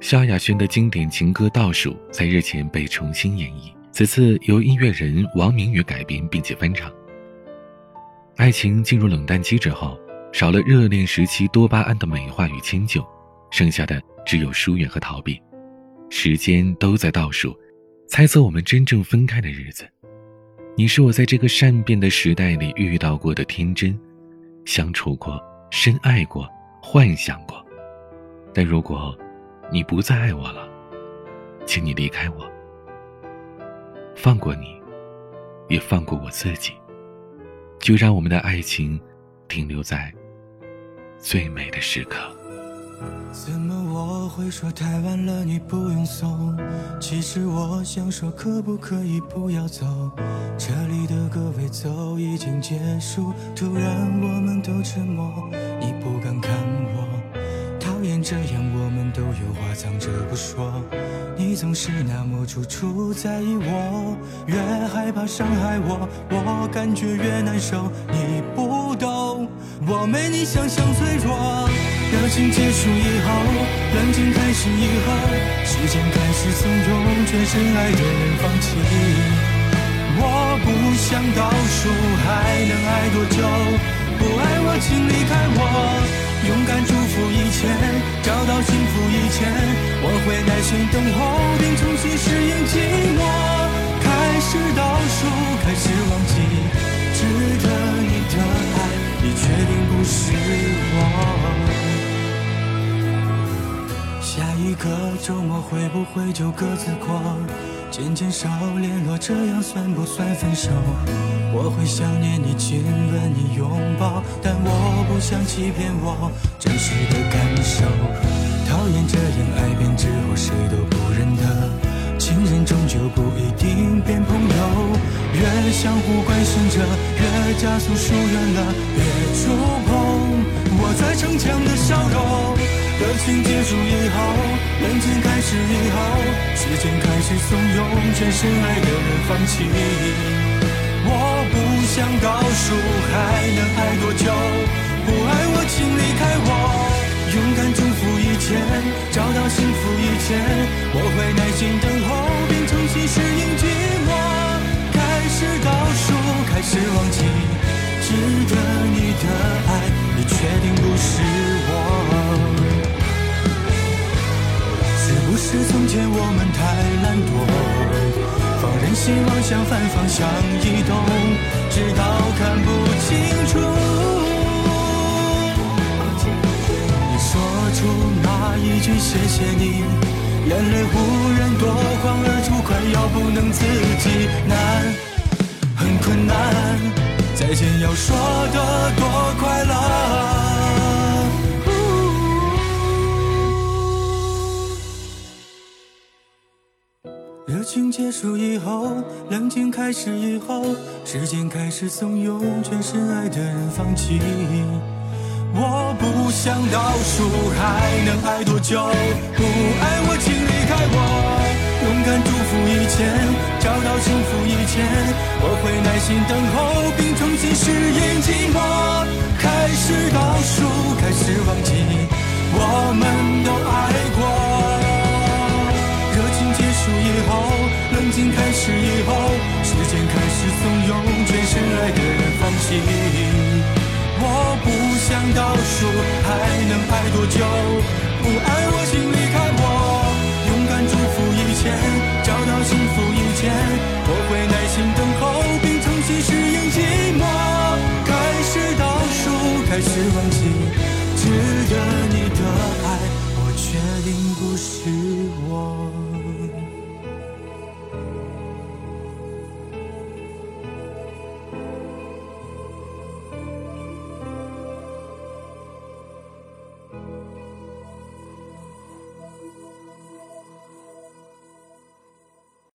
萧亚轩的经典情歌《倒数》在日前被重新演绎，此次由音乐人王明宇改编并且翻唱。爱情进入冷淡期之后，少了热恋时期多巴胺的美化与迁就，剩下的只有疏远和逃避。时间都在倒数，猜测我们真正分开的日子。你是我在这个善变的时代里遇到过的天真，相处过，深爱过，幻想过。但如果，你不再爱我了，请你离开我，放过你，也放过我自己。就让我们的爱情停留在最美的时刻。怎么我会说太晚了，你不用送？其实我想说，可不可以不要走？这里的歌未走已经结束，突然我们都沉默，这样，我们都有话藏着不说。你总是那么处处在意我，越害怕伤害我，我感觉越难受。你不懂，我没你想象脆弱。热情结束以后，冷静开始以后，时间开始怂恿，却深爱的人放弃。我不想倒数，还能爱多久？不爱我，请离开我。勇敢祝福以前，找到幸福以前，我会耐心等候，并重新适应寂寞。开始倒数，开始忘记，值得你的爱，你确定不是我？下一个周末会不会就各自过？渐渐少联络，这样算不算分手？我会想念你，亲吻你，拥抱，但我不想欺骗我真实的感受。讨厌这样爱变之后谁都不认得，情人终究不一定变朋友。越相互关心着，越加速疏远了，别触碰我在逞强的笑容。热情结束以后，冷静开始以后，时间开始怂恿，全深爱的人放弃。我不想倒数，还能爱多久？不爱我，请离开我。勇敢祝福以前，找到幸福以前，我会耐心等候，并重新适应寂寞。开始倒数，开始忘记，值得你的爱，你去希望像反方向移动，直到看不清楚。你说出那一句谢谢你，眼泪忽然夺眶而出，快要不能自己，难，很困难，再见要说的多快乐。热情结束以后，冷静开始以后，时间开始怂恿，全深爱的人放弃。我不想倒数，还能爱多久？不爱我，请离开我。勇敢祝福以前，找到幸福以前，我会耐心等候，并重新适应寂寞。开始倒数，开始问起